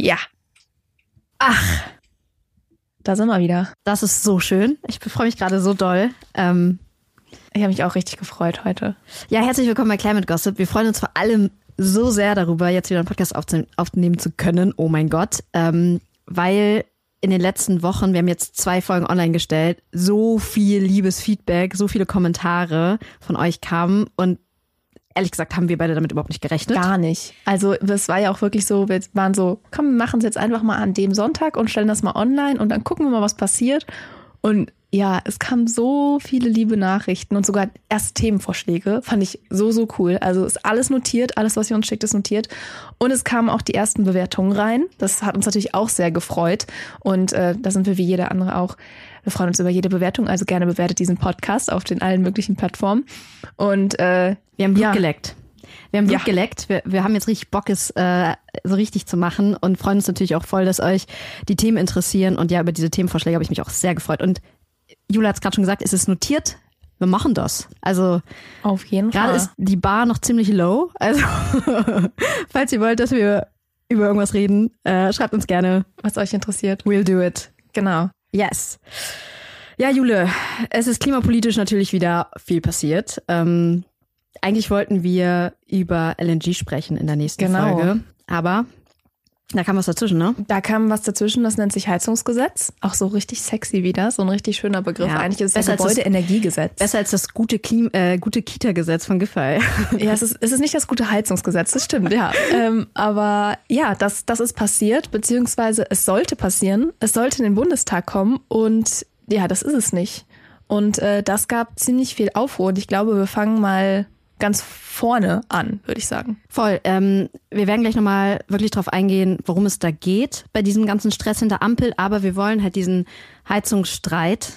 Ja. Ach, da sind wir wieder. Das ist so schön. Ich freue mich gerade so doll. Ähm, ich habe mich auch richtig gefreut heute. Ja, herzlich willkommen bei Climate Gossip. Wir freuen uns vor allem so sehr darüber, jetzt wieder einen Podcast aufnehmen zu können. Oh mein Gott. Ähm, weil in den letzten Wochen, wir haben jetzt zwei Folgen online gestellt, so viel liebes Feedback, so viele Kommentare von euch kamen und ehrlich gesagt haben wir beide damit überhaupt nicht gerechnet. Gar nicht. Also es war ja auch wirklich so, wir waren so, komm, machen es jetzt einfach mal an dem Sonntag und stellen das mal online und dann gucken wir mal, was passiert. Und ja, es kamen so viele liebe Nachrichten und sogar erste Themenvorschläge. Fand ich so, so cool. Also ist alles notiert, alles, was ihr uns schickt, ist notiert. Und es kamen auch die ersten Bewertungen rein. Das hat uns natürlich auch sehr gefreut. Und äh, da sind wir wie jeder andere auch. Wir freuen uns über jede Bewertung. Also gerne bewertet diesen Podcast auf den allen möglichen Plattformen. Und äh, wir haben Blut ja. geleckt. Wir haben Blut ja. geleckt. Wir, wir haben jetzt richtig Bock, es äh, so richtig zu machen und freuen uns natürlich auch voll, dass euch die Themen interessieren. Und ja, über diese Themenvorschläge habe ich mich auch sehr gefreut. Und Jula hat es gerade schon gesagt, es ist notiert. Wir machen das. Also auf jeden Fall. Gerade ist die Bar noch ziemlich low. Also falls ihr wollt, dass wir über irgendwas reden, äh, schreibt uns gerne, was euch interessiert. We'll do it. Genau. Yes. Ja, Jule, es ist klimapolitisch natürlich wieder viel passiert. Ähm, eigentlich wollten wir über LNG sprechen in der nächsten genau. Folge. Aber da kam was dazwischen, ne? Da kam was dazwischen, das nennt sich Heizungsgesetz. Auch so richtig sexy wieder, so ein richtig schöner Begriff. Ja, Eigentlich ist es das Gebäudeenergiegesetz. Besser als das gute, Klim äh, gute Kita-Gesetz von Giffey. Ja, es ist, es ist nicht das gute Heizungsgesetz, das stimmt, ja. ähm, aber ja, das, das ist passiert, beziehungsweise es sollte passieren. Es sollte in den Bundestag kommen und ja, das ist es nicht. Und äh, das gab ziemlich viel Aufruhr und ich glaube, wir fangen mal ganz vorne an, würde ich sagen. Voll. Ähm, wir werden gleich nochmal wirklich drauf eingehen, worum es da geht bei diesem ganzen Stress in der Ampel. Aber wir wollen halt diesen Heizungsstreit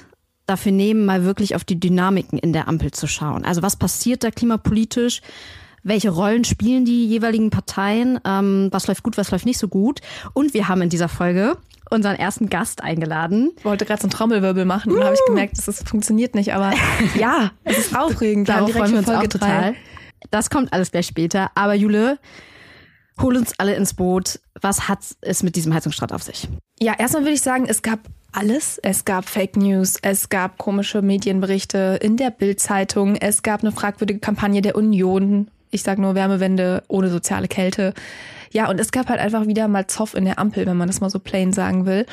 dafür nehmen, mal wirklich auf die Dynamiken in der Ampel zu schauen. Also was passiert da klimapolitisch? welche Rollen spielen die jeweiligen Parteien, ähm, was läuft gut, was läuft nicht so gut. Und wir haben in dieser Folge unseren ersten Gast eingeladen. Ich wollte gerade so einen Trommelwirbel machen uh. und habe ich gemerkt, dass das funktioniert nicht, aber ja, es ist aufregend. Darauf freuen wir uns Folge auch total. Das kommt alles gleich später. Aber Jule, hol uns alle ins Boot. Was hat es mit diesem Heizungsstreit auf sich? Ja, erstmal würde ich sagen, es gab alles. Es gab Fake News, es gab komische Medienberichte in der Bildzeitung, es gab eine fragwürdige Kampagne der Union ich sag nur Wärmewende ohne soziale Kälte. Ja, und es gab halt einfach wieder mal Zoff in der Ampel, wenn man das mal so plain sagen will.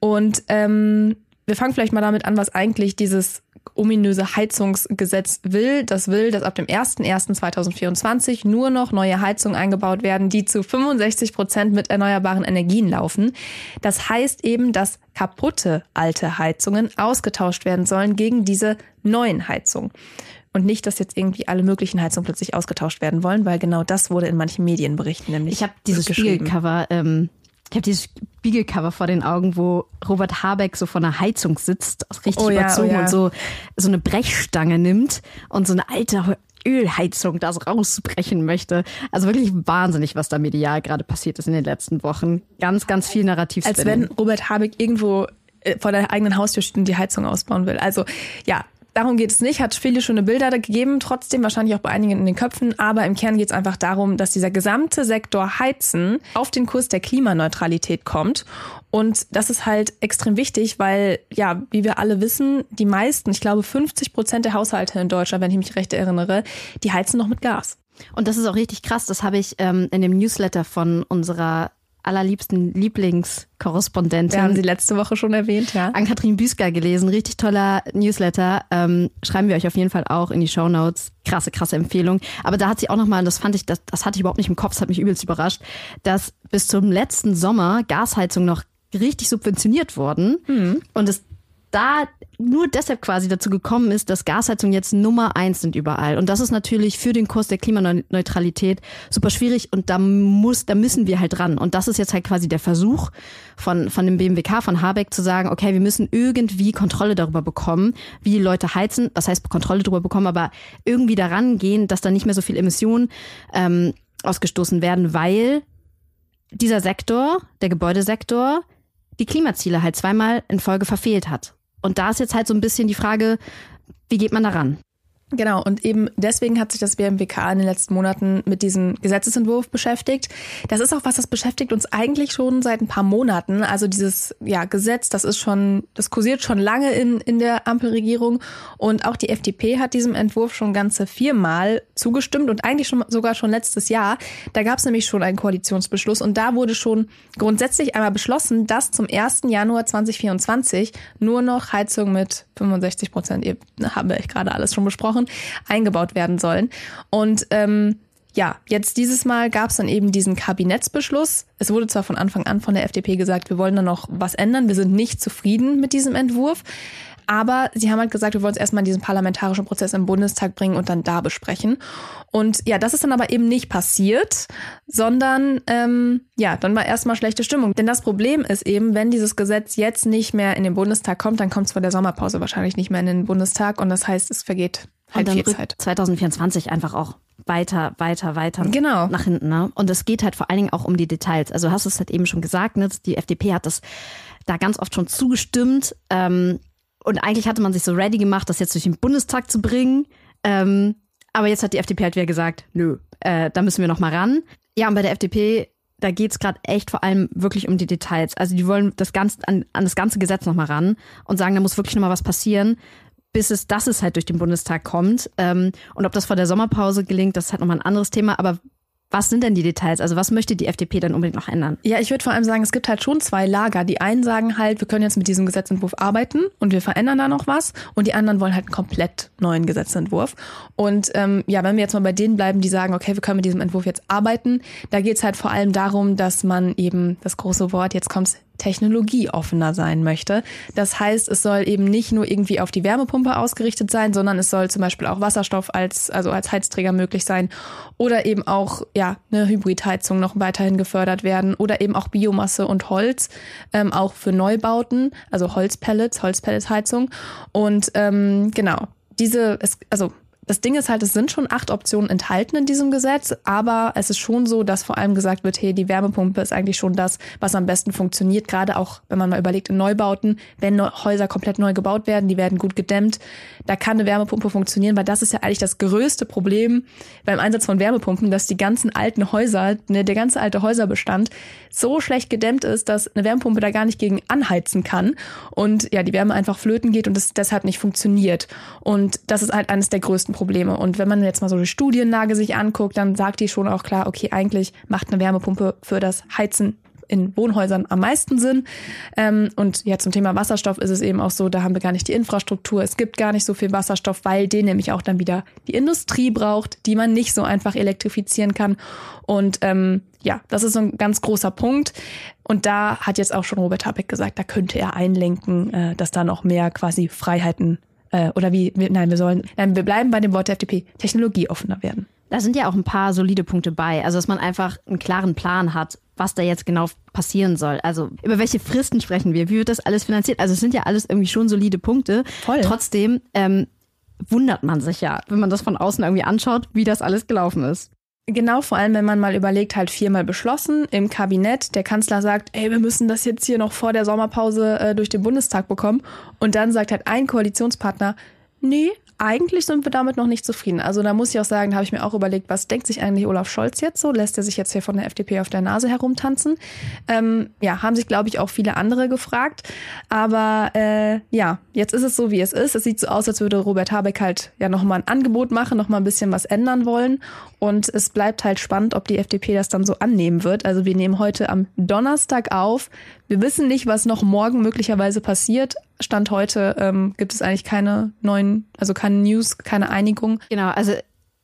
Und ähm, wir fangen vielleicht mal damit an, was eigentlich dieses ominöse Heizungsgesetz will. Das will, dass ab dem 01.01.2024 nur noch neue Heizungen eingebaut werden, die zu 65 Prozent mit erneuerbaren Energien laufen. Das heißt eben, dass kaputte alte Heizungen ausgetauscht werden sollen gegen diese neuen Heizungen. Und nicht, dass jetzt irgendwie alle möglichen Heizungen plötzlich ausgetauscht werden wollen, weil genau das wurde in manchen Medienberichten nämlich. Ich habe dieses Spiegelcover, ähm, ich habe dieses Spiegelcover vor den Augen, wo Robert Habeck so vor einer Heizung sitzt, richtig oh überzogen ja, oh ja. und so so eine Brechstange nimmt und so eine alte Ölheizung da so rausbrechen möchte. Also wirklich wahnsinnig, was da medial gerade passiert ist in den letzten Wochen. Ganz, ganz viel Narrativ. Als wenn Robert Habeck irgendwo äh, vor der eigenen Haustür steht und die Heizung ausbauen will. Also ja, Darum geht es nicht, hat viele schöne Bilder gegeben, trotzdem wahrscheinlich auch bei einigen in den Köpfen, aber im Kern geht es einfach darum, dass dieser gesamte Sektor Heizen auf den Kurs der Klimaneutralität kommt. Und das ist halt extrem wichtig, weil, ja, wie wir alle wissen, die meisten, ich glaube 50 Prozent der Haushalte in Deutschland, wenn ich mich recht erinnere, die heizen noch mit Gas. Und das ist auch richtig krass. Das habe ich ähm, in dem Newsletter von unserer allerliebsten Lieblingskorrespondentin. Wir haben sie letzte Woche schon erwähnt, ja. An-Kathrin Büsker gelesen. Richtig toller Newsletter. Ähm, schreiben wir euch auf jeden Fall auch in die Show Notes. Krasse, krasse Empfehlung. Aber da hat sie auch nochmal, das fand ich, das, das hatte ich überhaupt nicht im Kopf, das hat mich übelst überrascht, dass bis zum letzten Sommer Gasheizung noch richtig subventioniert wurden. Mhm. Und es da nur deshalb quasi dazu gekommen ist, dass Gasheizungen jetzt Nummer eins sind überall. Und das ist natürlich für den Kurs der Klimaneutralität super schwierig und da muss, da müssen wir halt ran. Und das ist jetzt halt quasi der Versuch von, von dem BMWK, von Habeck zu sagen, okay, wir müssen irgendwie Kontrolle darüber bekommen, wie die Leute heizen. Was heißt Kontrolle darüber bekommen, aber irgendwie daran gehen, dass da nicht mehr so viel Emissionen ähm, ausgestoßen werden, weil dieser Sektor, der Gebäudesektor, die Klimaziele halt zweimal in Folge verfehlt hat. Und da ist jetzt halt so ein bisschen die Frage, wie geht man daran? Genau, und eben deswegen hat sich das BMWK in den letzten Monaten mit diesem Gesetzesentwurf beschäftigt. Das ist auch was, das beschäftigt uns eigentlich schon seit ein paar Monaten. Also dieses ja, Gesetz, das ist schon, das kursiert schon lange in, in der Ampelregierung. Und auch die FDP hat diesem Entwurf schon ganze viermal zugestimmt und eigentlich schon sogar schon letztes Jahr. Da gab es nämlich schon einen Koalitionsbeschluss und da wurde schon grundsätzlich einmal beschlossen, dass zum 1. Januar 2024 nur noch Heizung mit 65 Prozent, ihr habe ich gerade alles schon besprochen, Wochen eingebaut werden sollen. Und ähm, ja, jetzt dieses Mal gab es dann eben diesen Kabinettsbeschluss. Es wurde zwar von Anfang an von der FDP gesagt, wir wollen da noch was ändern, wir sind nicht zufrieden mit diesem Entwurf. Aber sie haben halt gesagt, wir wollen es erstmal in diesen parlamentarischen Prozess im Bundestag bringen und dann da besprechen. Und ja, das ist dann aber eben nicht passiert, sondern ähm, ja, dann war erstmal schlechte Stimmung. Denn das Problem ist eben, wenn dieses Gesetz jetzt nicht mehr in den Bundestag kommt, dann kommt es vor der Sommerpause wahrscheinlich nicht mehr in den Bundestag und das heißt, es vergeht halt und viel Zeit. 2024 einfach auch weiter, weiter, weiter genau. nach hinten. Ne? Und es geht halt vor allen Dingen auch um die Details. Also hast du es halt eben schon gesagt, ne? die FDP hat das da ganz oft schon zugestimmt. Ähm, und eigentlich hatte man sich so ready gemacht, das jetzt durch den Bundestag zu bringen. Ähm, aber jetzt hat die FDP halt wieder gesagt, nö, äh, da müssen wir noch mal ran. Ja, und bei der FDP, da geht's es gerade echt vor allem wirklich um die Details. Also die wollen das ganze, an, an das ganze Gesetz noch mal ran und sagen, da muss wirklich noch mal was passieren bis es, dass es halt durch den Bundestag kommt. Ähm, und ob das vor der Sommerpause gelingt, das ist halt nochmal ein anderes Thema. Aber was sind denn die Details? Also was möchte die FDP dann unbedingt noch ändern? Ja, ich würde vor allem sagen, es gibt halt schon zwei Lager. Die einen sagen halt, wir können jetzt mit diesem Gesetzentwurf arbeiten und wir verändern da noch was. Und die anderen wollen halt einen komplett neuen Gesetzentwurf. Und ähm, ja, wenn wir jetzt mal bei denen bleiben, die sagen, okay, wir können mit diesem Entwurf jetzt arbeiten, da geht es halt vor allem darum, dass man eben das große Wort, jetzt kommt's technologieoffener sein möchte. Das heißt, es soll eben nicht nur irgendwie auf die Wärmepumpe ausgerichtet sein, sondern es soll zum Beispiel auch Wasserstoff als, also als Heizträger möglich sein oder eben auch, ja, eine Hybridheizung noch weiterhin gefördert werden oder eben auch Biomasse und Holz, ähm, auch für Neubauten, also Holzpellets, Holzpelletsheizung und ähm, genau. Diese, es, also das Ding ist halt, es sind schon acht Optionen enthalten in diesem Gesetz, aber es ist schon so, dass vor allem gesagt wird, hey, die Wärmepumpe ist eigentlich schon das, was am besten funktioniert, gerade auch, wenn man mal überlegt, in Neubauten, wenn Häuser komplett neu gebaut werden, die werden gut gedämmt, da kann eine Wärmepumpe funktionieren, weil das ist ja eigentlich das größte Problem beim Einsatz von Wärmepumpen, dass die ganzen alten Häuser, ne, der ganze alte Häuserbestand so schlecht gedämmt ist, dass eine Wärmepumpe da gar nicht gegen anheizen kann und ja, die Wärme einfach flöten geht und es deshalb nicht funktioniert. Und das ist halt eines der größten Probleme. Und wenn man jetzt mal so die Studienlage sich anguckt, dann sagt die schon auch klar, okay, eigentlich macht eine Wärmepumpe für das Heizen in Wohnhäusern am meisten Sinn. Ähm, und ja, zum Thema Wasserstoff ist es eben auch so, da haben wir gar nicht die Infrastruktur. Es gibt gar nicht so viel Wasserstoff, weil den nämlich auch dann wieder die Industrie braucht, die man nicht so einfach elektrifizieren kann. Und ähm, ja, das ist so ein ganz großer Punkt. Und da hat jetzt auch schon Robert Habeck gesagt, da könnte er einlenken, äh, dass da noch mehr quasi Freiheiten äh, oder wie, nein, wir sollen, nein, wir bleiben bei dem Wort der FDP, technologieoffener werden. Da sind ja auch ein paar solide Punkte bei. Also, dass man einfach einen klaren Plan hat, was da jetzt genau passieren soll. Also, über welche Fristen sprechen wir? Wie wird das alles finanziert? Also, es sind ja alles irgendwie schon solide Punkte. Voll. Trotzdem ähm, wundert man sich ja, wenn man das von außen irgendwie anschaut, wie das alles gelaufen ist. Genau, vor allem, wenn man mal überlegt, halt viermal beschlossen im Kabinett. Der Kanzler sagt, ey, wir müssen das jetzt hier noch vor der Sommerpause äh, durch den Bundestag bekommen. Und dann sagt halt ein Koalitionspartner, nee, eigentlich sind wir damit noch nicht zufrieden. Also da muss ich auch sagen, da habe ich mir auch überlegt, was denkt sich eigentlich Olaf Scholz jetzt so? Lässt er sich jetzt hier von der FDP auf der Nase herumtanzen? Ähm, ja, haben sich, glaube ich, auch viele andere gefragt. Aber äh, ja, jetzt ist es so, wie es ist. Es sieht so aus, als würde Robert Habeck halt ja nochmal ein Angebot machen, nochmal ein bisschen was ändern wollen. Und es bleibt halt spannend, ob die FDP das dann so annehmen wird. Also wir nehmen heute am Donnerstag auf. Wir wissen nicht, was noch morgen möglicherweise passiert. Stand heute ähm, gibt es eigentlich keine neuen, also keine News, keine Einigung. Genau, also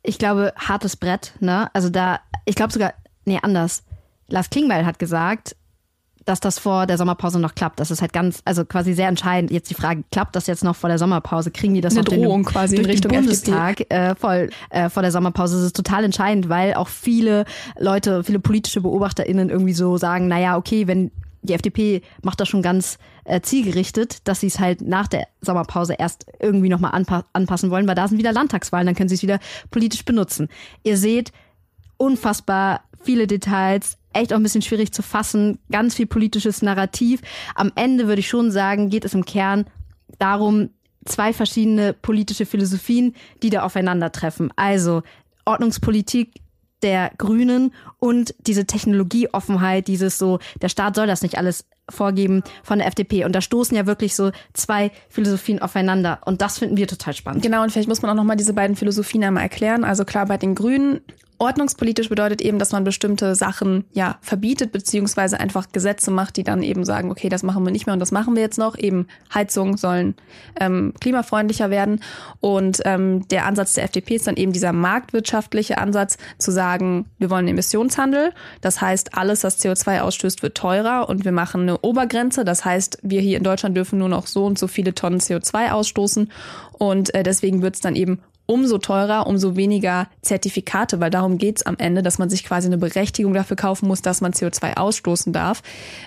ich glaube, hartes Brett, ne? Also da, ich glaube sogar, nee, anders. Lars Klingbeil hat gesagt, dass das vor der Sommerpause noch klappt. Das ist halt ganz, also quasi sehr entscheidend. Jetzt die Frage, klappt das jetzt noch vor der Sommerpause? Kriegen die das Eine noch Drohung den, quasi durch in Richtung den Bundestag äh, voll äh, vor der Sommerpause? Das ist total entscheidend, weil auch viele Leute, viele politische BeobachterInnen irgendwie so sagen, naja, okay, wenn die FDP macht das schon ganz äh, zielgerichtet, dass sie es halt nach der Sommerpause erst irgendwie nochmal anpa anpassen wollen, weil da sind wieder Landtagswahlen, dann können sie es wieder politisch benutzen. Ihr seht unfassbar viele Details, echt auch ein bisschen schwierig zu fassen, ganz viel politisches Narrativ. Am Ende würde ich schon sagen, geht es im Kern darum, zwei verschiedene politische Philosophien, die da aufeinandertreffen. Also Ordnungspolitik der Grünen und diese Technologieoffenheit, dieses so, der Staat soll das nicht alles vorgeben von der FDP. Und da stoßen ja wirklich so zwei Philosophien aufeinander. Und das finden wir total spannend. Genau, und vielleicht muss man auch nochmal diese beiden Philosophien einmal erklären. Also klar, bei den Grünen Ordnungspolitisch bedeutet eben, dass man bestimmte Sachen ja verbietet, beziehungsweise einfach Gesetze macht, die dann eben sagen, okay, das machen wir nicht mehr und das machen wir jetzt noch. Eben Heizungen sollen ähm, klimafreundlicher werden. Und ähm, der Ansatz der FDP ist dann eben dieser marktwirtschaftliche Ansatz, zu sagen, wir wollen Emissionshandel. Das heißt, alles, was CO2 ausstößt, wird teurer und wir machen eine Obergrenze. Das heißt, wir hier in Deutschland dürfen nur noch so und so viele Tonnen CO2 ausstoßen. Und äh, deswegen wird es dann eben umso teurer, umso weniger Zertifikate, weil darum geht's am Ende, dass man sich quasi eine Berechtigung dafür kaufen muss, dass man CO2 ausstoßen darf.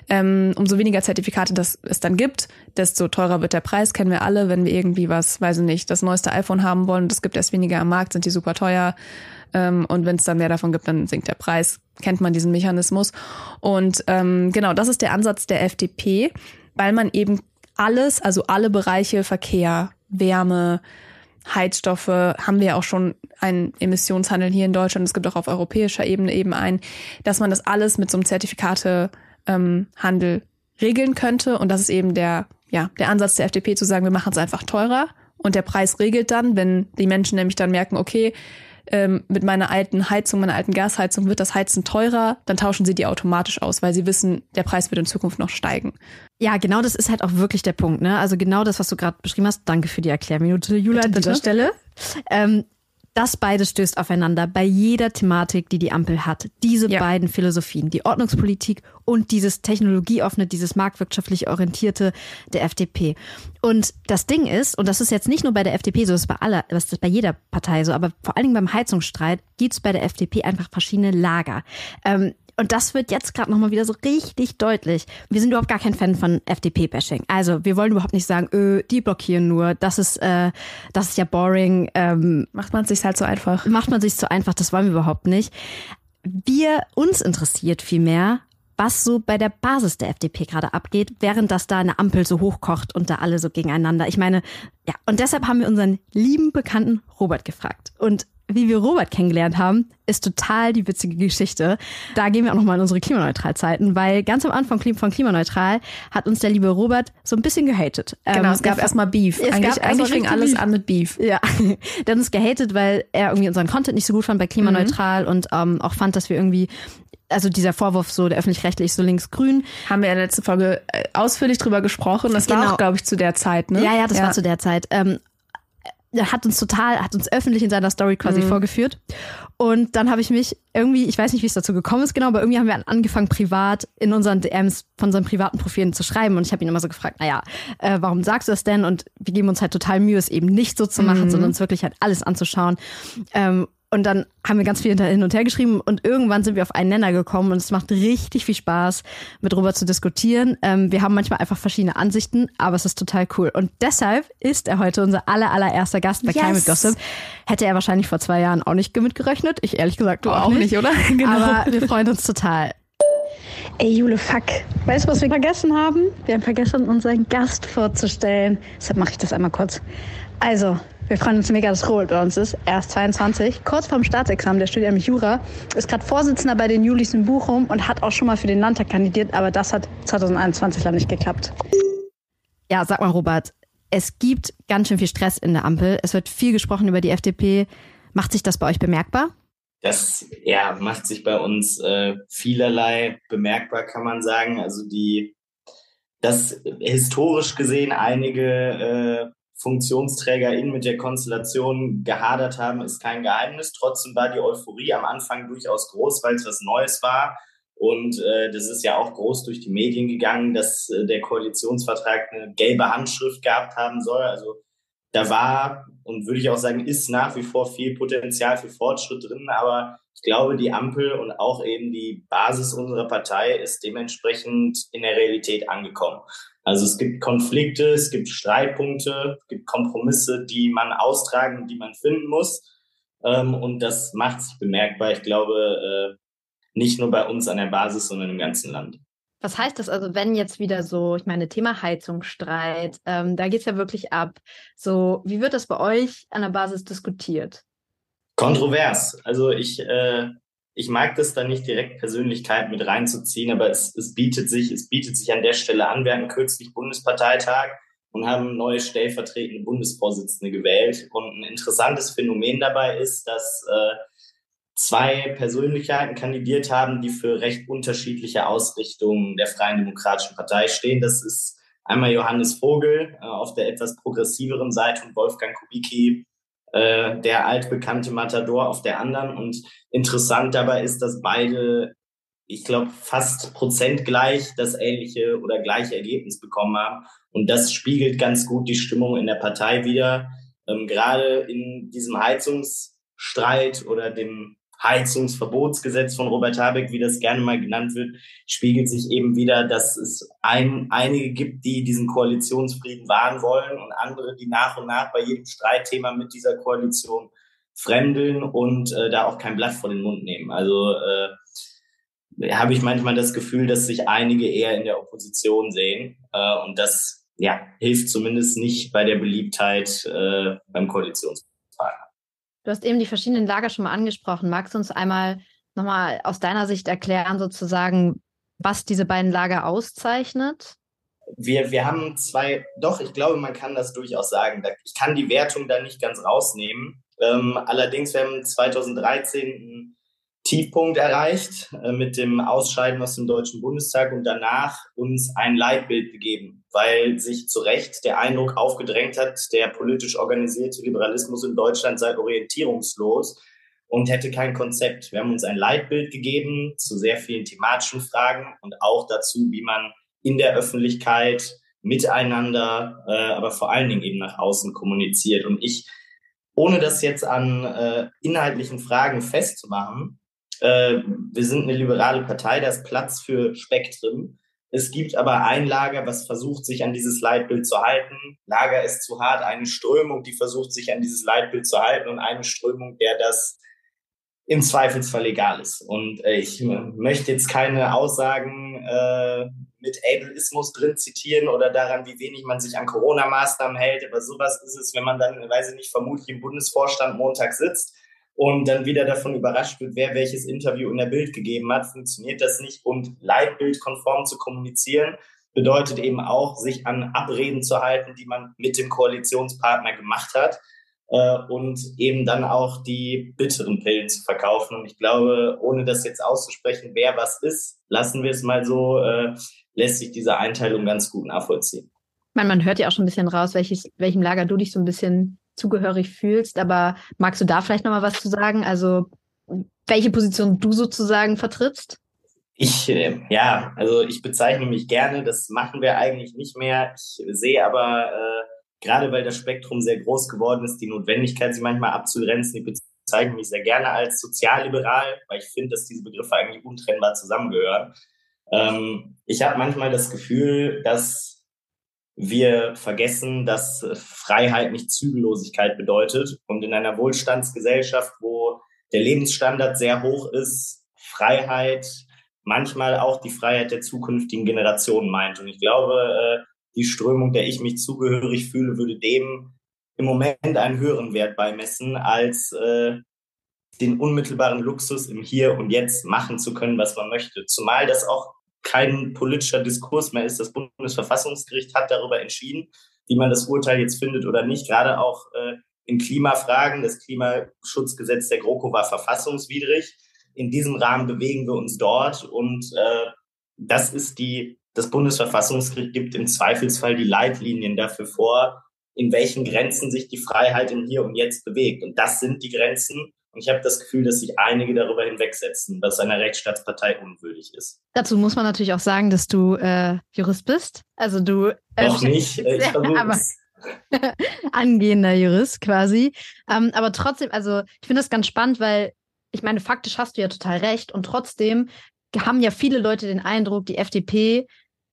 Ähm, umso weniger Zertifikate das es dann gibt, desto teurer wird der Preis, kennen wir alle. Wenn wir irgendwie was, weiß ich nicht, das neueste iPhone haben wollen es gibt erst weniger am Markt, sind die super teuer. Ähm, und wenn es dann mehr davon gibt, dann sinkt der Preis. Kennt man diesen Mechanismus. Und ähm, genau, das ist der Ansatz der FDP, weil man eben alles, also alle Bereiche Verkehr, Wärme, Heizstoffe haben wir auch schon einen Emissionshandel hier in Deutschland. Es gibt auch auf europäischer Ebene eben einen, dass man das alles mit so einem Zertifikatehandel ähm, regeln könnte. Und das ist eben der, ja, der Ansatz der FDP zu sagen, wir machen es einfach teurer und der Preis regelt dann, wenn die Menschen nämlich dann merken, okay, ähm, mit meiner alten Heizung, meiner alten Gasheizung wird das Heizen teurer, dann tauschen sie die automatisch aus, weil sie wissen, der Preis wird in Zukunft noch steigen. Ja, genau das ist halt auch wirklich der Punkt. Ne? Also genau das, was du gerade beschrieben hast. Danke für die Erklärminute, Julia, an dieser Stelle. Ähm, das beides stößt aufeinander bei jeder Thematik, die die Ampel hat. Diese ja. beiden Philosophien, die Ordnungspolitik und dieses technologieoffene, dieses marktwirtschaftlich orientierte der FDP. Und das Ding ist, und das ist jetzt nicht nur bei der FDP so, das ist bei aller, das ist bei jeder Partei so, aber vor allen Dingen beim Heizungsstreit gibt es bei der FDP einfach verschiedene Lager. Ähm, und das wird jetzt gerade nochmal wieder so richtig deutlich. Wir sind überhaupt gar kein Fan von FDP-Bashing. Also wir wollen überhaupt nicht sagen, öh, die blockieren nur, das ist, äh, das ist ja boring. Ähm, macht man es sich halt so einfach. Macht man sich so einfach, das wollen wir überhaupt nicht. Wir, uns interessiert vielmehr, was so bei der Basis der FDP gerade abgeht, während das da eine Ampel so hochkocht und da alle so gegeneinander. Ich meine, ja, und deshalb haben wir unseren lieben Bekannten Robert gefragt. Und wie wir Robert kennengelernt haben, ist total die witzige Geschichte. Da gehen wir auch nochmal in unsere Klimaneutralzeiten, weil ganz am Anfang von Klimaneutral hat uns der liebe Robert so ein bisschen gehatet. Genau, ähm, es gab erstmal Beef. Es eigentlich gab eigentlich fing alles Beef. an mit Beef. Ja, der hat uns gehatet, weil er irgendwie unseren Content nicht so gut fand bei Klimaneutral mhm. und ähm, auch fand, dass wir irgendwie also dieser Vorwurf so, der öffentlich-rechtlich so links-grün. Haben wir in der letzten Folge äh, ausführlich drüber gesprochen. Das genau. war auch, glaube ich, zu der Zeit, ne? Ja, ja, das ja. war zu der Zeit. Ähm, hat uns total, hat uns öffentlich in seiner Story quasi mhm. vorgeführt. Und dann habe ich mich irgendwie, ich weiß nicht, wie es dazu gekommen ist genau, aber irgendwie haben wir angefangen, privat in unseren DMs von unseren privaten Profilen zu schreiben. Und ich habe ihn immer so gefragt, naja, äh, warum sagst du das denn? Und wir geben uns halt total Mühe, es eben nicht so zu machen, mhm. sondern uns wirklich halt alles anzuschauen. Ähm, und dann haben wir ganz viel hin und her geschrieben und irgendwann sind wir auf einen Nenner gekommen und es macht richtig viel Spaß, mit Robert zu diskutieren. Ähm, wir haben manchmal einfach verschiedene Ansichten, aber es ist total cool. Und deshalb ist er heute unser aller, allererster Gast bei yes. Climate Gossip. Hätte er wahrscheinlich vor zwei Jahren auch nicht mitgerechnet. Ich ehrlich gesagt du auch, auch nicht. nicht, oder? genau. Aber wir freuen uns total. Ey, Jule, fuck. Weißt du, was wir vergessen haben? Wir haben vergessen, unseren Gast vorzustellen. Deshalb mache ich das einmal kurz. Also, wir freuen uns mega, dass Robert bei uns ist. Er ist 22, kurz vorm Staatsexamen, der studiert nämlich Jura, ist gerade Vorsitzender bei den Julis in Bochum und hat auch schon mal für den Landtag kandidiert, aber das hat 2021 leider nicht geklappt. Ja, sag mal, Robert, es gibt ganz schön viel Stress in der Ampel. Es wird viel gesprochen über die FDP. Macht sich das bei euch bemerkbar? Das ja, macht sich bei uns äh, vielerlei bemerkbar, kann man sagen. Also die, dass historisch gesehen einige äh, FunktionsträgerInnen mit der Konstellation gehadert haben, ist kein Geheimnis. Trotzdem war die Euphorie am Anfang durchaus groß, weil es was Neues war. Und äh, das ist ja auch groß durch die Medien gegangen, dass äh, der Koalitionsvertrag eine gelbe Handschrift gehabt haben soll. Also da war und würde ich auch sagen, ist nach wie vor viel Potenzial für Fortschritt drin. Aber ich glaube, die Ampel und auch eben die Basis unserer Partei ist dementsprechend in der Realität angekommen. Also es gibt Konflikte, es gibt Streitpunkte, es gibt Kompromisse, die man austragen, die man finden muss. Ähm, und das macht sich bemerkbar. Ich glaube, äh, nicht nur bei uns an der Basis, sondern im ganzen Land. Was heißt das also, wenn jetzt wieder so, ich meine, Thema Heizungsstreit, ähm, da geht es ja wirklich ab. So, wie wird das bei euch an der Basis diskutiert? Kontrovers. Also ich, äh, ich mag das da nicht direkt Persönlichkeit mit reinzuziehen, aber es, es bietet sich, es bietet sich an der Stelle an. Wir hatten kürzlich Bundesparteitag und haben neue stellvertretende Bundesvorsitzende gewählt. Und ein interessantes Phänomen dabei ist, dass äh, zwei Persönlichkeiten kandidiert haben, die für recht unterschiedliche Ausrichtungen der Freien Demokratischen Partei stehen. Das ist einmal Johannes Vogel äh, auf der etwas progressiveren Seite und Wolfgang Kubicki, äh, der altbekannte Matador auf der anderen. Und interessant dabei ist, dass beide, ich glaube, fast prozentgleich das ähnliche oder gleiche Ergebnis bekommen haben. Und das spiegelt ganz gut die Stimmung in der Partei wieder. Ähm, gerade in diesem Heizungsstreit oder dem Heizungsverbotsgesetz von Robert Habeck, wie das gerne mal genannt wird, spiegelt sich eben wieder, dass es ein, einige gibt, die diesen Koalitionsfrieden wahren wollen und andere, die nach und nach bei jedem Streitthema mit dieser Koalition fremdeln und äh, da auch kein Blatt vor den Mund nehmen. Also äh, habe ich manchmal das Gefühl, dass sich einige eher in der Opposition sehen äh, und das ja hilft zumindest nicht bei der Beliebtheit äh, beim Koalitionspartner. Du hast eben die verschiedenen Lager schon mal angesprochen. Magst du uns einmal nochmal aus deiner Sicht erklären, sozusagen, was diese beiden Lager auszeichnet? Wir, wir haben zwei, doch, ich glaube, man kann das durchaus sagen. Ich kann die Wertung da nicht ganz rausnehmen. Ähm, allerdings, wir haben 2013 einen Tiefpunkt erreicht äh, mit dem Ausscheiden aus dem Deutschen Bundestag und danach uns ein Leitbild gegeben, weil sich zu Recht der Eindruck aufgedrängt hat, der politisch organisierte Liberalismus in Deutschland sei orientierungslos und hätte kein Konzept. Wir haben uns ein Leitbild gegeben zu sehr vielen thematischen Fragen und auch dazu, wie man in der Öffentlichkeit miteinander, äh, aber vor allen Dingen eben nach außen kommuniziert. Und ich, ohne das jetzt an äh, inhaltlichen Fragen festzumachen, äh, wir sind eine liberale Partei, da ist Platz für Spektren. Es gibt aber ein Lager, was versucht, sich an dieses Leitbild zu halten. Lager ist zu hart. Eine Strömung, die versucht, sich an dieses Leitbild zu halten und eine Strömung, der das im Zweifelsfall egal ist. Und äh, ich möchte jetzt keine Aussagen äh, mit Ableismus drin zitieren oder daran, wie wenig man sich an Corona-Maßnahmen hält. Aber sowas ist es, wenn man dann, weiß ich nicht, vermutlich im Bundesvorstand Montag sitzt und dann wieder davon überrascht wird, wer welches Interview in der Bild gegeben hat, funktioniert das nicht. Und leitbildkonform zu kommunizieren bedeutet eben auch, sich an Abreden zu halten, die man mit dem Koalitionspartner gemacht hat äh, und eben dann auch die bitteren Pillen zu verkaufen. Und ich glaube, ohne das jetzt auszusprechen, wer was ist, lassen wir es mal so, äh, lässt sich diese Einteilung ganz gut nachvollziehen. Man, man hört ja auch schon ein bisschen raus, welches, welchem Lager du dich so ein bisschen zugehörig fühlst. Aber magst du da vielleicht nochmal was zu sagen? Also welche Position du sozusagen vertrittst? Ich, äh, ja, also ich bezeichne mich gerne, das machen wir eigentlich nicht mehr. Ich sehe aber, äh, gerade weil das Spektrum sehr groß geworden ist, die Notwendigkeit, sie manchmal abzugrenzen. Ich bezeichne mich sehr gerne als sozialliberal, weil ich finde, dass diese Begriffe eigentlich untrennbar zusammengehören. Ähm, ich habe manchmal das Gefühl, dass wir vergessen, dass Freiheit nicht Zügellosigkeit bedeutet. Und in einer Wohlstandsgesellschaft, wo der Lebensstandard sehr hoch ist, Freiheit manchmal auch die Freiheit der zukünftigen Generationen meint. Und ich glaube, äh, die Strömung, der ich mich zugehörig fühle, würde dem im Moment einen höheren Wert beimessen, als äh, den unmittelbaren Luxus im Hier und Jetzt machen zu können, was man möchte. Zumal das auch kein politischer Diskurs mehr ist. Das Bundesverfassungsgericht hat darüber entschieden, wie man das Urteil jetzt findet oder nicht. Gerade auch äh, in Klimafragen. Das Klimaschutzgesetz der GroKo war verfassungswidrig. In diesem Rahmen bewegen wir uns dort und äh, das ist die, das Bundesverfassungsgericht gibt im Zweifelsfall die Leitlinien dafür vor, in welchen Grenzen sich die Freiheit im Hier und Jetzt bewegt. Und das sind die Grenzen, und ich habe das Gefühl, dass sich einige darüber hinwegsetzen, was einer Rechtsstaatspartei unwürdig ist. Dazu muss man natürlich auch sagen, dass du äh, Jurist bist. Also du. Äh, Noch nicht, äh, ich versuche angehender Jurist quasi. Ähm, aber trotzdem, also ich finde das ganz spannend, weil ich meine, faktisch hast du ja total recht. Und trotzdem haben ja viele Leute den Eindruck, die FDP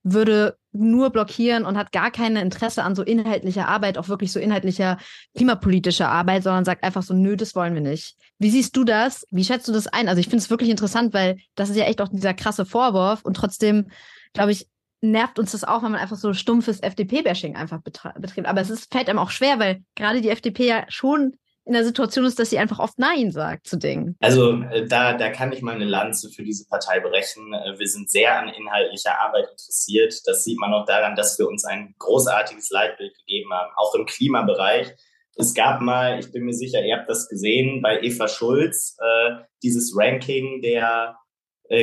würde nur blockieren und hat gar kein Interesse an so inhaltlicher Arbeit, auch wirklich so inhaltlicher klimapolitischer Arbeit, sondern sagt einfach so, nö, das wollen wir nicht. Wie siehst du das? Wie schätzt du das ein? Also ich finde es wirklich interessant, weil das ist ja echt auch dieser krasse Vorwurf und trotzdem glaube ich, nervt uns das auch, wenn man einfach so stumpfes FDP-Bashing einfach betreibt. Aber es ist, fällt einem auch schwer, weil gerade die FDP ja schon in der Situation ist, dass sie einfach oft Nein sagt zu Dingen. Also äh, da, da kann ich mal eine Lanze für diese Partei brechen. Äh, wir sind sehr an inhaltlicher Arbeit interessiert. Das sieht man auch daran, dass wir uns ein großartiges Leitbild gegeben haben, auch im Klimabereich. Es gab mal, ich bin mir sicher, ihr habt das gesehen, bei Eva Schulz, äh, dieses Ranking der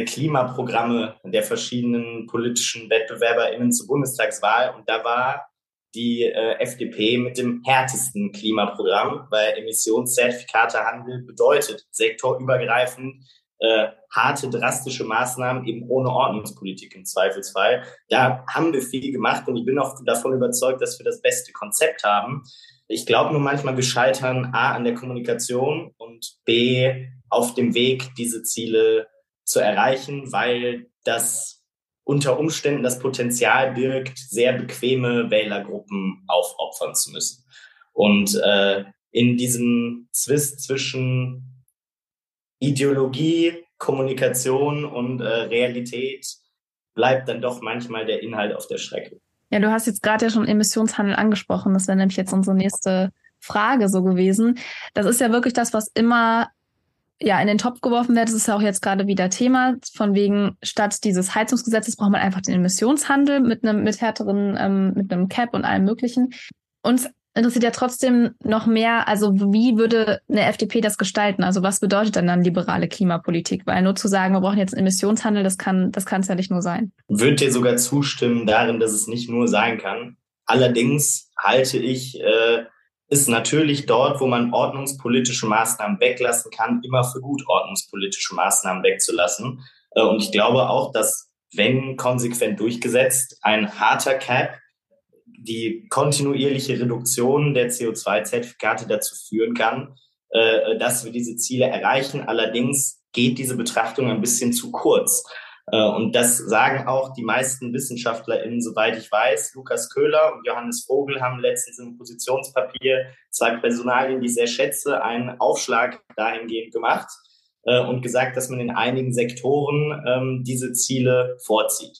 Klimaprogramme der verschiedenen politischen WettbewerberInnen zur Bundestagswahl. Und da war die äh, FDP mit dem härtesten Klimaprogramm, weil Emissionszertifikatehandel bedeutet sektorübergreifend äh, harte, drastische Maßnahmen eben ohne Ordnungspolitik im Zweifelsfall. Da haben wir viel gemacht und ich bin auch davon überzeugt, dass wir das beste Konzept haben. Ich glaube nur manchmal, wir scheitern A an der Kommunikation und B auf dem Weg, diese Ziele zu erreichen, weil das unter Umständen das Potenzial birgt, sehr bequeme Wählergruppen aufopfern zu müssen. Und äh, in diesem Zwist zwischen Ideologie, Kommunikation und äh, Realität bleibt dann doch manchmal der Inhalt auf der Strecke. Ja, du hast jetzt gerade ja schon Emissionshandel angesprochen. Das wäre nämlich jetzt unsere nächste Frage so gewesen. Das ist ja wirklich das, was immer ja in den Topf geworfen wird. Das ist ja auch jetzt gerade wieder Thema. Von wegen statt dieses Heizungsgesetzes braucht man einfach den Emissionshandel mit einem mit härteren ähm, mit einem Cap und allem Möglichen. Uns interessiert ja trotzdem noch mehr. Also wie würde eine FDP das gestalten? Also was bedeutet denn dann liberale Klimapolitik? Weil nur zu sagen, wir brauchen jetzt einen Emissionshandel, das kann das kann es ja nicht nur sein. Würde dir sogar zustimmen darin, dass es nicht nur sein kann. Allerdings halte ich äh, ist natürlich dort, wo man ordnungspolitische Maßnahmen weglassen kann, immer für gut, ordnungspolitische Maßnahmen wegzulassen. Äh, und ich glaube auch, dass wenn konsequent durchgesetzt, ein harter Cap die kontinuierliche Reduktion der CO2-Zertifikate dazu führen kann, äh, dass wir diese Ziele erreichen. Allerdings geht diese Betrachtung ein bisschen zu kurz. Äh, und das sagen auch die meisten WissenschaftlerInnen, soweit ich weiß. Lukas Köhler und Johannes Vogel haben letztens im Positionspapier zwei Personalien, die ich sehr schätze, einen Aufschlag dahingehend gemacht äh, und gesagt, dass man in einigen Sektoren ähm, diese Ziele vorzieht.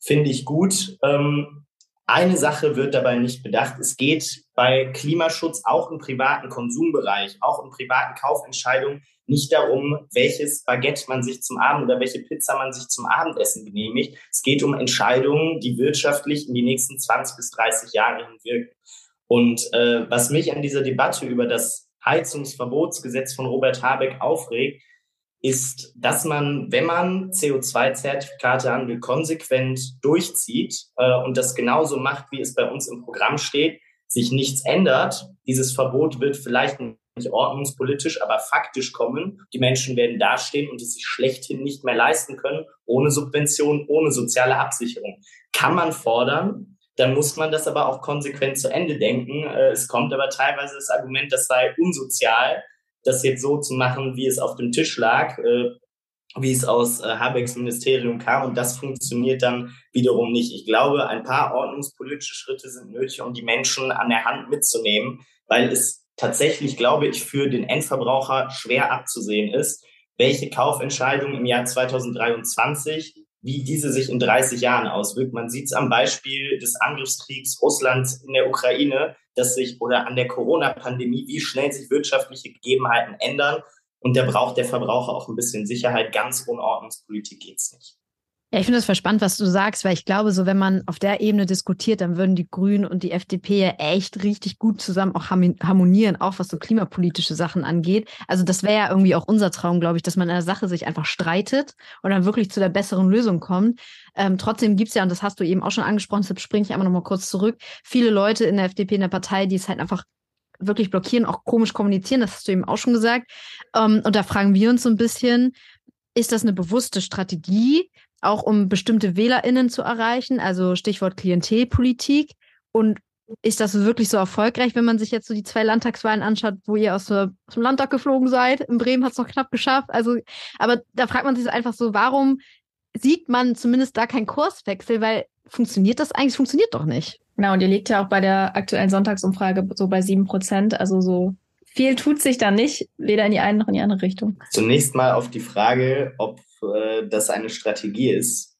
Finde ich gut. Ähm, eine Sache wird dabei nicht bedacht. Es geht bei Klimaschutz auch im privaten Konsumbereich, auch in privaten Kaufentscheidungen nicht darum, welches Baguette man sich zum Abend oder welche Pizza man sich zum Abendessen genehmigt. Es geht um Entscheidungen, die wirtschaftlich in die nächsten 20 bis 30 Jahre hin wirken. Und äh, was mich an dieser Debatte über das Heizungsverbotsgesetz von Robert Habeck aufregt, ist, dass man, wenn man CO2-Zertifikatehandel konsequent durchzieht äh, und das genauso macht, wie es bei uns im Programm steht, sich nichts ändert. Dieses Verbot wird vielleicht nicht ordnungspolitisch, aber faktisch kommen. Die Menschen werden dastehen und es sich schlechthin nicht mehr leisten können, ohne Subvention, ohne soziale Absicherung. Kann man fordern, dann muss man das aber auch konsequent zu Ende denken. Äh, es kommt aber teilweise das Argument, das sei unsozial, das jetzt so zu machen, wie es auf dem Tisch lag, äh, wie es aus äh, Habecks Ministerium kam. Und das funktioniert dann wiederum nicht. Ich glaube, ein paar ordnungspolitische Schritte sind nötig, um die Menschen an der Hand mitzunehmen, weil es tatsächlich, glaube ich, für den Endverbraucher schwer abzusehen ist, welche Kaufentscheidung im Jahr 2023, wie diese sich in 30 Jahren auswirkt. Man sieht es am Beispiel des Angriffskriegs Russlands in der Ukraine, dass sich oder an der Corona-Pandemie, wie schnell sich wirtschaftliche Gegebenheiten ändern. Und da braucht der Verbraucher auch ein bisschen Sicherheit. Ganz ohne Ordnungspolitik geht's nicht. Ja, ich finde das voll spannend, was du sagst, weil ich glaube, so wenn man auf der Ebene diskutiert, dann würden die Grünen und die FDP ja echt richtig gut zusammen auch harmonieren, auch was so klimapolitische Sachen angeht. Also das wäre ja irgendwie auch unser Traum, glaube ich, dass man in der Sache sich einfach streitet und dann wirklich zu der besseren Lösung kommt. Ähm, trotzdem gibt's ja, und das hast du eben auch schon angesprochen, deshalb springe ich einmal nochmal kurz zurück, viele Leute in der FDP, in der Partei, die es halt einfach wirklich blockieren, auch komisch kommunizieren, das hast du eben auch schon gesagt. Ähm, und da fragen wir uns so ein bisschen, ist das eine bewusste Strategie? Auch um bestimmte WählerInnen zu erreichen, also Stichwort Klientelpolitik. Und ist das wirklich so erfolgreich, wenn man sich jetzt so die zwei Landtagswahlen anschaut, wo ihr aus, aus dem Landtag geflogen seid? In Bremen hat es noch knapp geschafft. Also, aber da fragt man sich einfach so, warum sieht man zumindest da keinen Kurswechsel? Weil funktioniert das eigentlich? Funktioniert doch nicht. Genau, und ihr liegt ja auch bei der aktuellen Sonntagsumfrage so bei sieben Prozent. Also so viel tut sich da nicht, weder in die eine noch in die andere Richtung. Zunächst mal auf die Frage, ob äh, das eine Strategie ist.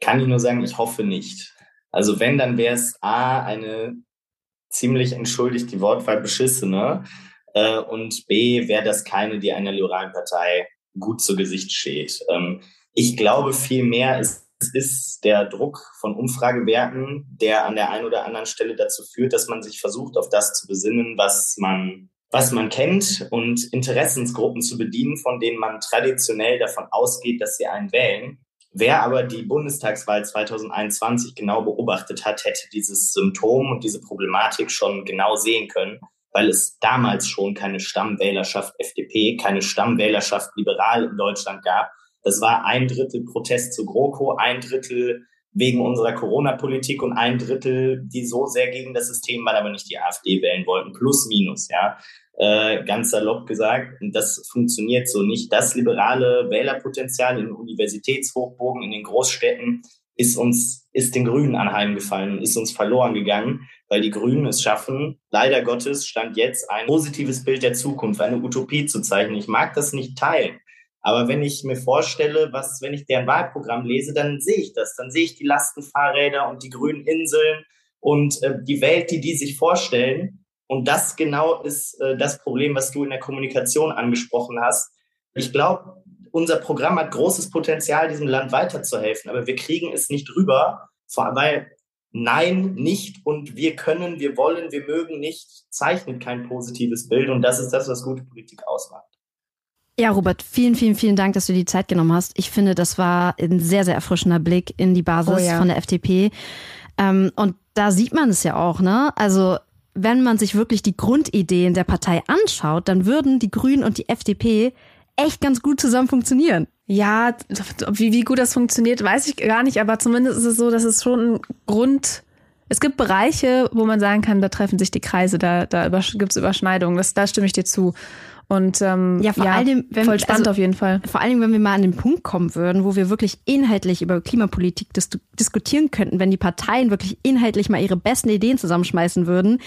kann ich nur sagen, ich hoffe nicht. Also wenn, dann wäre es A, eine ziemlich entschuldigt die Wortwahl beschissene äh, und B, wäre das keine, die einer liberalen Partei gut zu Gesicht steht. Ähm, ich glaube vielmehr, es ist der Druck von Umfragewerten, der an der einen oder anderen Stelle dazu führt, dass man sich versucht, auf das zu besinnen, was man, was man kennt und Interessensgruppen zu bedienen, von denen man traditionell davon ausgeht, dass sie einen wählen. Wer aber die Bundestagswahl 2021 genau beobachtet hat, hätte dieses Symptom und diese Problematik schon genau sehen können, weil es damals schon keine Stammwählerschaft FDP, keine Stammwählerschaft liberal in Deutschland gab. Das war ein Drittel Protest zu GroKo, ein Drittel wegen unserer Corona-Politik und ein Drittel, die so sehr gegen das System waren, aber nicht die AfD wählen wollten. Plus, minus, ja äh, ganz salopp gesagt. Das funktioniert so nicht. Das liberale Wählerpotenzial in Universitätshochburgen, in den Großstädten ist uns, ist den Grünen anheimgefallen ist uns verloren gegangen, weil die Grünen es schaffen, leider Gottes stand jetzt ein positives Bild der Zukunft, eine Utopie zu zeichnen. Ich mag das nicht teilen. Aber wenn ich mir vorstelle, was, wenn ich deren Wahlprogramm lese, dann sehe ich das. Dann sehe ich die Lastenfahrräder und die grünen Inseln und äh, die Welt, die die sich vorstellen. Und das genau ist äh, das Problem, was du in der Kommunikation angesprochen hast. Ich glaube, unser Programm hat großes Potenzial, diesem Land weiterzuhelfen, aber wir kriegen es nicht rüber, weil Nein, nicht und wir können, wir wollen, wir mögen nicht, zeichnet kein positives Bild und das ist das, was gute Politik ausmacht. Ja, Robert, vielen, vielen, vielen Dank, dass du die Zeit genommen hast. Ich finde, das war ein sehr, sehr erfrischender Blick in die Basis oh ja. von der FDP. Ähm, und da sieht man es ja auch, ne? Also wenn man sich wirklich die Grundideen der Partei anschaut, dann würden die Grünen und die FDP echt ganz gut zusammen funktionieren. Ja, wie, wie gut das funktioniert, weiß ich gar nicht, aber zumindest ist es so, dass es schon ein Grund. Es gibt Bereiche, wo man sagen kann, da treffen sich die Kreise, da, da gibt es Überschneidungen. Das, da stimme ich dir zu. Und ähm, ja, vor ja, allem, wenn, voll spannend also, auf jeden Fall. Vor allem, wenn wir mal an den Punkt kommen würden, wo wir wirklich inhaltlich über Klimapolitik dis diskutieren könnten, wenn die Parteien wirklich inhaltlich mal ihre besten Ideen zusammenschmeißen würden,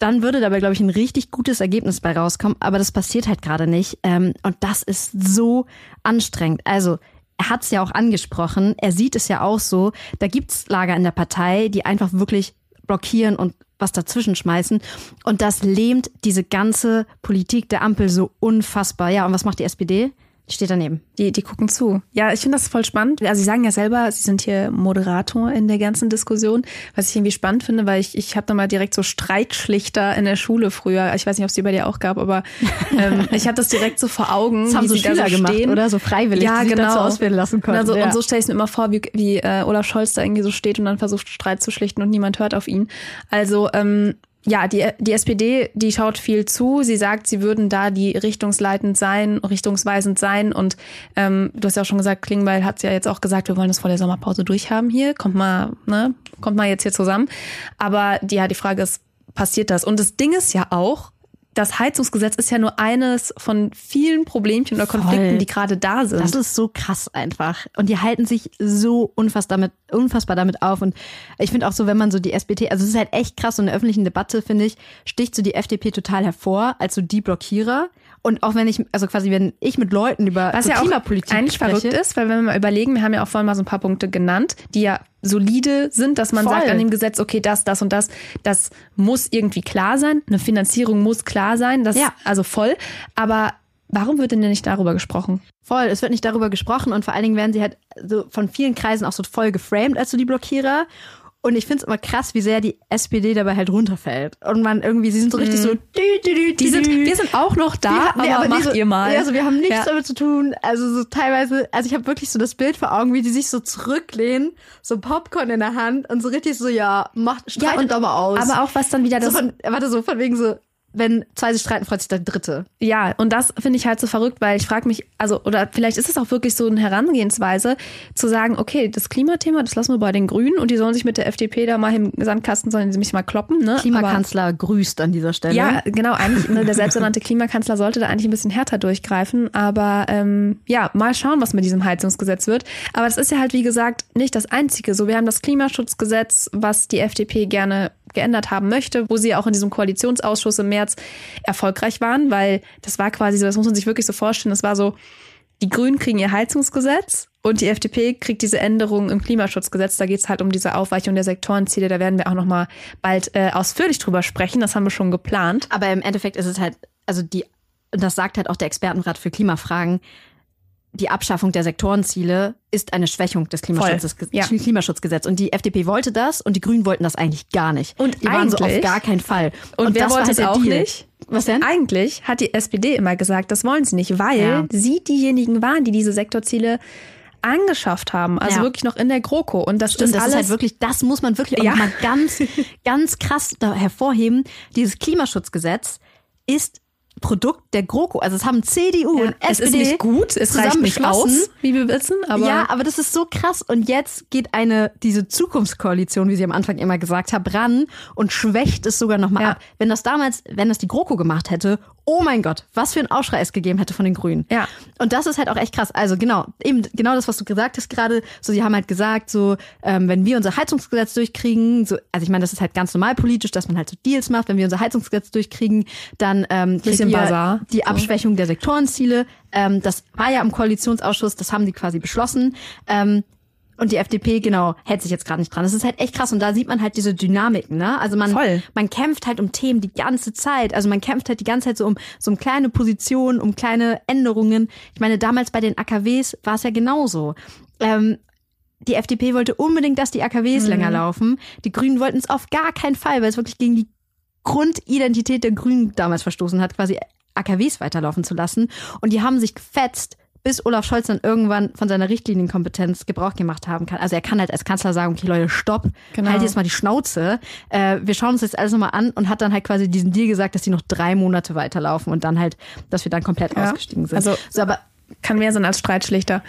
dann würde dabei, glaube ich, ein richtig gutes Ergebnis bei rauskommen. Aber das passiert halt gerade nicht. Ähm, und das ist so anstrengend. Also er hat es ja auch angesprochen, er sieht es ja auch so, da gibt's Lager in der Partei, die einfach wirklich blockieren und was dazwischen schmeißen. Und das lähmt diese ganze Politik der Ampel so unfassbar. Ja, und was macht die SPD? Steht daneben. Die, die gucken zu. Ja, ich finde das voll spannend. Also sie sagen ja selber, sie sind hier Moderator in der ganzen Diskussion, was ich irgendwie spannend finde, weil ich, ich habe da mal direkt so Streitschlichter in der Schule früher. Ich weiß nicht, ob es die bei dir auch gab, aber ähm, ich habe das direkt so vor Augen, das haben so sie Schüler so gemacht, oder? So freiwillig, ja, die genau. dazu auswählen lassen konnten. Also, ja. Und so stelle ich mir immer vor, wie, wie äh, Olaf Scholz da irgendwie so steht und dann versucht, Streit zu schlichten und niemand hört auf ihn. Also ähm, ja, die, die SPD, die schaut viel zu. Sie sagt, sie würden da die richtungsleitend sein, richtungsweisend sein. Und ähm, du hast ja auch schon gesagt, Klingbeil hat ja jetzt auch gesagt, wir wollen das vor der Sommerpause durchhaben hier. Kommt mal, ne, kommt mal jetzt hier zusammen. Aber ja, die Frage ist, passiert das? Und das Ding ist ja auch, das Heizungsgesetz ist ja nur eines von vielen Problemchen oder Konflikten, Voll. die gerade da sind. Das ist so krass einfach. Und die halten sich so unfassbar damit, unfassbar damit auf. Und ich finde auch so, wenn man so die SPD, also es ist halt echt krass, so in der öffentlichen Debatte, finde ich, sticht so die FDP total hervor als so die Blockierer. Und auch wenn ich, also quasi, wenn ich mit Leuten über Was so ja Klimapolitik eigentlich spreche, verrückt ist, weil wenn wir mal überlegen, wir haben ja auch vorhin mal so ein paar Punkte genannt, die ja solide sind, dass man Voll. sagt an dem Gesetz, okay, das, das und das, das muss irgendwie klar sein. Eine Finanzierung muss klar sein, das ja. also voll. Aber warum wird denn nicht darüber gesprochen? Voll, es wird nicht darüber gesprochen und vor allen Dingen werden sie halt so von vielen Kreisen auch so voll geframed als so die Blockierer. Und ich finde es immer krass, wie sehr die SPD dabei halt runterfällt. Und man irgendwie, sie sind so richtig mhm. so, dü, dü, dü, die sind, wir sind auch noch da, nee, aber, aber macht so, ihr mal. Also wir haben nichts ja. damit zu tun. Also so teilweise, also ich habe wirklich so das Bild vor Augen, wie die sich so zurücklehnen, so Popcorn in der Hand und so richtig so, ja, macht, streitet ja, und, doch mal aus. Aber auch was dann wieder das... So von, warte, so von wegen so, wenn zwei sich streiten, freut sich der Dritte. Ja, und das finde ich halt so verrückt, weil ich frage mich, also, oder vielleicht ist es auch wirklich so eine Herangehensweise, zu sagen, okay, das Klimathema, das lassen wir bei den Grünen und die sollen sich mit der FDP da mal im Sandkasten, sollen sie mich mal kloppen. Ne? Klimakanzler Aber, grüßt an dieser Stelle. Ja, genau, eigentlich, ne, der selbsternannte Klimakanzler sollte da eigentlich ein bisschen härter durchgreifen. Aber ähm, ja, mal schauen, was mit diesem Heizungsgesetz wird. Aber das ist ja halt, wie gesagt, nicht das Einzige. So, wir haben das Klimaschutzgesetz, was die FDP gerne geändert haben möchte, wo sie auch in diesem Koalitionsausschuss im März erfolgreich waren, weil das war quasi so, das muss man sich wirklich so vorstellen, das war so, die Grünen kriegen ihr Heizungsgesetz und die FDP kriegt diese Änderungen im Klimaschutzgesetz. Da geht es halt um diese Aufweichung der Sektorenziele. Da werden wir auch noch mal bald äh, ausführlich drüber sprechen. Das haben wir schon geplant. Aber im Endeffekt ist es halt, also die, und das sagt halt auch der Expertenrat für Klimafragen, die Abschaffung der Sektorenziele ist eine Schwächung des Klimaschutzes, ja. Klimaschutzgesetzes. Und die FDP wollte das und die Grünen wollten das eigentlich gar nicht. Und die waren so auf gar keinen Fall. Und, wer das war wollte halt es auch Deal. nicht? Was denn? Eigentlich hat die SPD immer gesagt, das wollen sie nicht, weil Ja. sie diejenigen waren, die diese Sektorziele angeschafft haben. Also Ja. wirklich noch in der GroKo. Und das Stimmt, ist das alles ist halt wirklich, das muss man wirklich auch Ja. mal ganz, ganz krass hervorheben. Dieses Klimaschutzgesetz ist Produkt der GroKo. Also es haben CDU Ja, und es SPD ist nicht gut, es reicht nicht aus, wie wir wissen, aber ja, aber das ist so krass. Und jetzt geht eine, diese Zukunftskoalition, wie sie am Anfang immer gesagt hat, ran und schwächt es sogar nochmal Ja. ab. Wenn das damals, wenn das die GroKo gemacht hätte, oh mein Gott, was für ein Aufschrei es gegeben hätte von den Grünen. Ja. Und das ist halt auch echt krass. Also genau, eben genau das, was du gesagt hast gerade. So, sie haben halt gesagt, so, ähm, wenn wir unser Heizungsgesetz durchkriegen, so, also ich meine, das ist halt ganz normal politisch, dass man halt so Deals macht. Wenn wir unser Heizungsgesetz durchkriegen, dann ähm, kriegt Basar. die Abschwächung der Sektorenziele. Ähm, das war ja im Koalitionsausschuss, das haben die quasi beschlossen. Ähm, und die FDP, genau, hält sich jetzt gerade nicht dran. Das ist halt echt krass. Und da sieht man halt diese Dynamiken, ne? Also man, Voll. man kämpft halt um Themen die ganze Zeit. Also man kämpft halt die ganze Zeit so um, so um kleine Positionen, um kleine Änderungen. Ich meine, damals bei den AKWs war es ja genauso. Ähm, die FDP wollte unbedingt, dass die AKWs länger laufen. Die Grünen wollten es auf gar keinen Fall, weil es wirklich gegen die Grundidentität der Grünen damals verstoßen hat, quasi AKWs weiterlaufen zu lassen. Und die haben sich gefetzt, bis Olaf Scholz dann irgendwann von seiner Richtlinienkompetenz Gebrauch gemacht haben kann. Also er kann halt als Kanzler sagen, okay Leute, stopp, Genau. halt jetzt mal die Schnauze. Äh, wir schauen uns jetzt alles nochmal an und hat dann halt quasi diesen Deal gesagt, dass die noch drei Monate weiterlaufen und dann halt, dass wir dann komplett Ja. ausgestiegen sind. Also- so, aber kann mehr sein als Streitschlichter.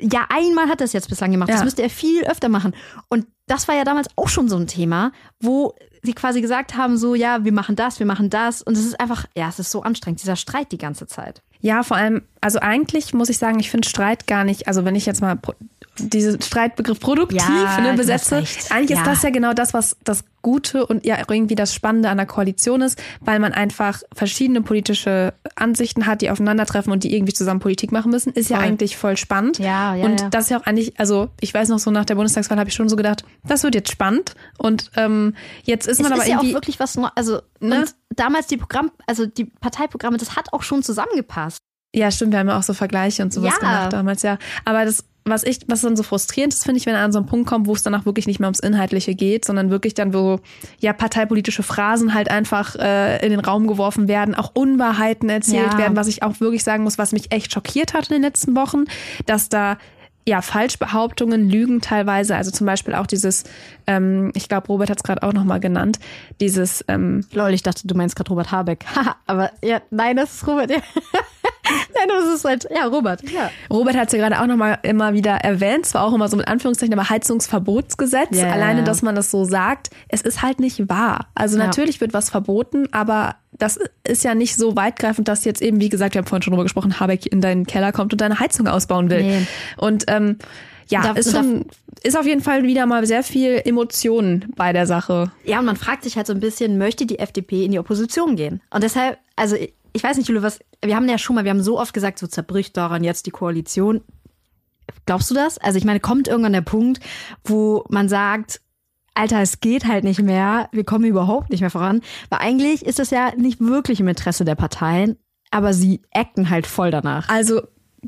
Ja, einmal hat er es jetzt bislang gemacht. Das Ja. müsste er viel öfter machen. Und das war ja damals auch schon so ein Thema, wo sie quasi gesagt haben, so, ja, wir machen das, wir machen das. Und es ist einfach, ja, es ist so anstrengend, dieser Streit die ganze Zeit. Ja, vor allem, also eigentlich muss ich sagen, ich finde Streit gar nicht, also wenn ich jetzt mal diesen Streitbegriff produktiv Ja, ne, besetze, eigentlich Ja. ist das ja genau das, was das Gute und ja irgendwie das Spannende an der Koalition ist, weil man einfach verschiedene politische Ansichten hat, die aufeinandertreffen und die irgendwie zusammen Politik machen müssen, ist ja Voll. eigentlich voll spannend. Ja, ja, Und ja. das ist ja auch eigentlich, also ich weiß noch so nach der Bundestagswahl habe ich schon so gedacht, das wird jetzt spannend und ähm, jetzt ist Es man aber ist ja auch irgendwie wirklich was, Neu- also, Ne? damals die Programm, also die Parteiprogramme, das hat auch schon zusammengepasst. Ja, stimmt, wir haben ja auch so Vergleiche und sowas Ja. gemacht damals, ja. Aber das, was ich, was dann so frustrierend ist, finde ich, wenn er an so einen Punkt kommt, wo es danach wirklich nicht mehr ums Inhaltliche geht, sondern wirklich dann, wo ja parteipolitische Phrasen halt einfach äh, in den Raum geworfen werden, auch Unwahrheiten erzählt Ja. werden, was ich auch wirklich sagen muss, was mich echt schockiert hat in den letzten Wochen, dass da ja, Falschbehauptungen, Lügen teilweise, also zum Beispiel auch dieses, ähm, ich glaube, Robert hat es gerade auch nochmal genannt, dieses, ähm, Lol, ich dachte, du meinst gerade Robert Habeck. Haha, aber ja, nein, das ist Robert. Ja. nein, das ist halt, ja, Robert. Ja. Robert hat es ja gerade auch nochmal immer wieder erwähnt, zwar auch immer so mit Anführungszeichen, aber Heizungsverbotsgesetz. Ja, Alleine, dass man das so sagt, es ist halt nicht wahr. Also Ja. natürlich wird was verboten, aber das ist ja nicht so weitgreifend, dass jetzt eben, wie gesagt, wir haben vorhin schon drüber gesprochen, Habeck in deinen Keller kommt und deine Heizung ausbauen will. Nee. Und ähm, ja, Da- ist schon, ist auf jeden Fall wieder mal sehr viel Emotionen bei der Sache. Ja, und man fragt sich halt so ein bisschen, möchte die FDP in die Opposition gehen? Und deshalb, also ich, weiß nicht, Jule, was, wir haben ja schon mal, wir haben so oft gesagt, so zerbricht daran jetzt die Koalition. Glaubst du das? Also ich meine, kommt irgendwann der Punkt, wo man sagt, Alter, es geht halt nicht mehr, wir kommen überhaupt nicht mehr voran. Weil eigentlich ist das ja nicht wirklich im Interesse der Parteien, aber sie acten halt voll danach. Also